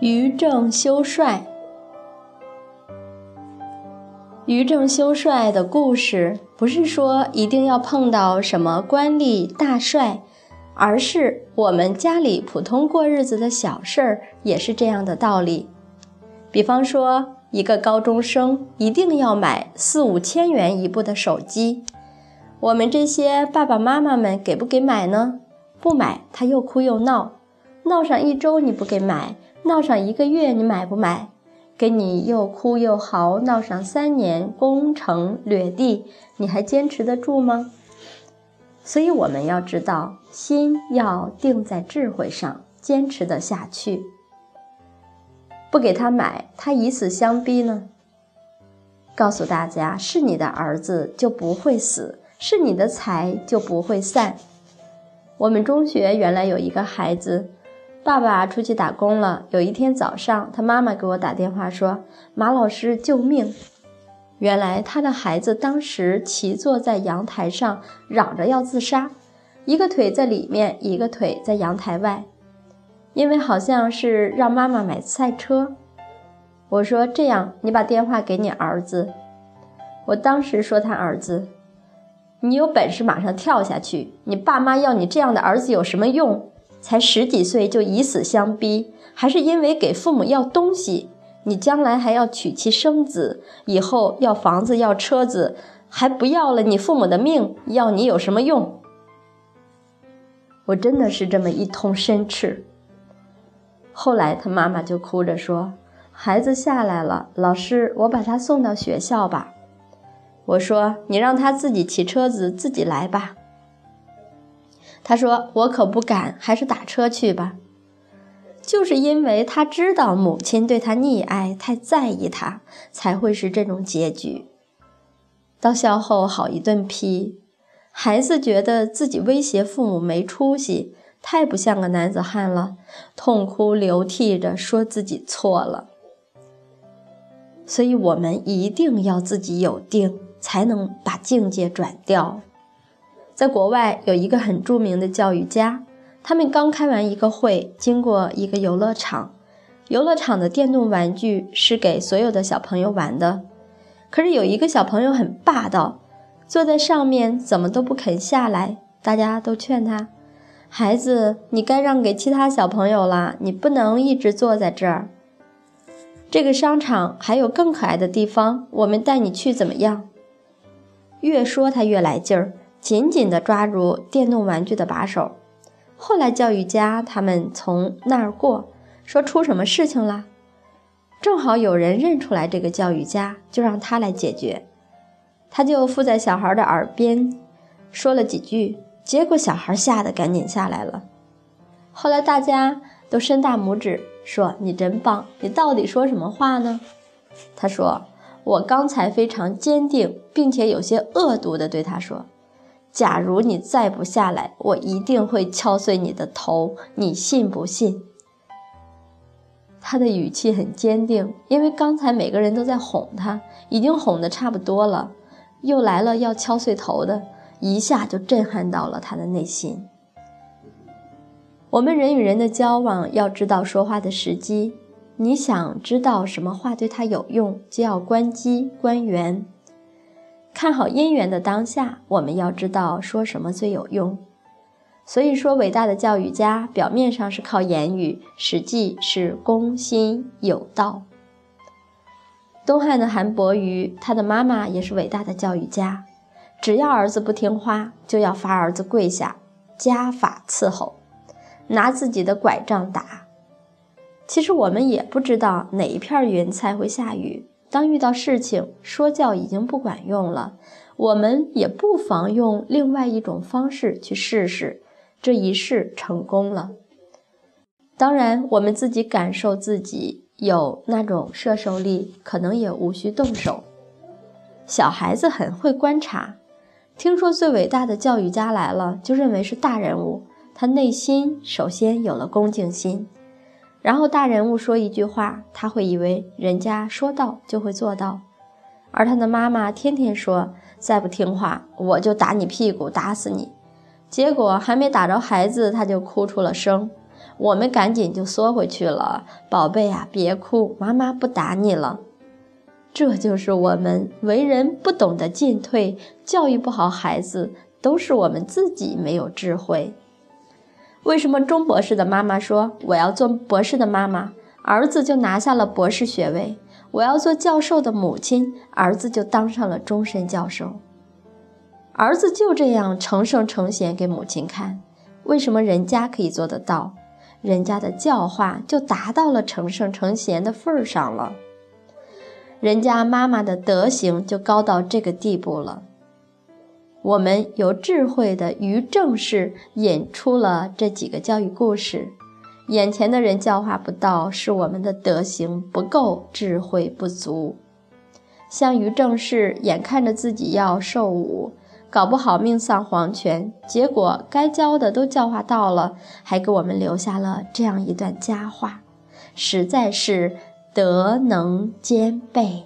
于正修帅。于正修帅的故事，不是说一定要碰到什么官吏大帅，而是我们家里普通过日子的小事儿，也是这样的道理。比方说，一个高中生一定要买四五千元一部的手机，我们这些爸爸妈妈们给不给买呢？不买，他又哭又闹，闹上一周你不给买，闹上一个月你买不买？给你又哭又嚎，闹上三年，攻城掠地，你还坚持得住吗？所以我们要知道，心要定在智慧上，坚持得下去。不给他买，他以死相逼呢？告诉大家，是你的儿子就不会死，是你的财就不会散。我们中学原来有一个孩子。爸爸出去打工了。有一天早上，他妈妈给我打电话说：“马老师，救命！”原来他的孩子当时骑坐在阳台上，嚷着要自杀，一个腿在里面，一个腿在阳台外，因为好像是让妈妈买赛车。我说：“这样，你把电话给你儿子。”我当时说他儿子：“你有本事马上跳下去！你爸妈要你这样的儿子有什么用？”才十几岁就以死相逼，还是因为给父母要东西？你将来还要娶妻生子，以后要房子要车子，还不要了你父母的命，要你有什么用？我真的是这么一通申斥。后来他妈妈就哭着说：“孩子下来了，老师，我把他送到学校吧。”我说：“你让他自己骑车子自己来吧。”他说：“我可不敢，还是打车去吧。”就是因为他知道母亲对他溺爱，太在意他，才会是这种结局。到校后好一顿批，孩子觉得自己威胁父母没出息，太不像个男子汉了，痛哭流涕着说自己错了。所以，我们一定要自己有定，才能把境界转掉。在国外有一个很著名的教育家，他们刚开完一个会，经过一个游乐场，游乐场的电动玩具是给所有的小朋友玩的，可是有一个小朋友很霸道，坐在上面怎么都不肯下来，大家都劝他，孩子，你该让给其他小朋友了，你不能一直坐在这儿。这个商场还有更可爱的地方，我们带你去怎么样？越说他越来劲儿。紧紧地抓住电动玩具的把手。后来教育家他们从那儿过，说出什么事情了？正好有人认出来这个教育家，就让他来解决。他就附在小孩的耳边说了几句，结果小孩吓得赶紧下来了。后来大家都伸大拇指说：“你真棒！你到底说什么话呢？”他说：“我刚才非常坚定，并且有些恶毒地对他说。”假如你再不下来，我一定会敲碎你的头，你信不信？他的语气很坚定，因为刚才每个人都在哄他，已经哄得差不多了，又来了要敲碎头的，一下就震撼到了他的内心。我们人与人的交往，要知道说话的时机。你想知道什么话对他有用，就要关机关元。看好姻缘的当下，我们要知道说什么最有用。所以说，伟大的教育家表面上是靠言语，实际是攻心有道。东汉的韩伯瑜，他的妈妈也是伟大的教育家，只要儿子不听话，就要罚儿子跪下，家法伺候，拿自己的拐杖打。其实我们也不知道哪一片云彩会下雨。当遇到事情，说教已经不管用了，我们也不妨用另外一种方式去试试。这一试成功了，当然我们自己感受自己有那种摄受力，可能也无需动手。小孩子很会观察，听说最伟大的教育家来了，就认为是大人物，他内心首先有了恭敬心。然后大人物说一句话，他会以为人家说到就会做到，而他的妈妈天天说再不听话我就打你屁股打死你，结果还没打着孩子他就哭出了声，我们赶紧就缩回去了。宝贝啊，别哭，妈妈不打你了。这就是我们为人不懂得进退，教育不好孩子，都是我们自己没有智慧。为什么钟博士的妈妈说我要做博士的妈妈，儿子就拿下了博士学位？我要做教授的母亲，儿子就当上了终身教授。儿子就这样成圣成贤给母亲看。为什么人家可以做得到？人家的教化就达到了成圣成贤的份儿上了。人家妈妈的德行就高到这个地步了。我们有智慧的于正式引出了这几个教育故事。眼前的人教化不到，是我们的德行不够，智慧不足。像于正士，眼看着自己要受武，搞不好命丧黄泉，结果该教的都教化到了，还给我们留下了这样一段佳话，实在是德能兼备。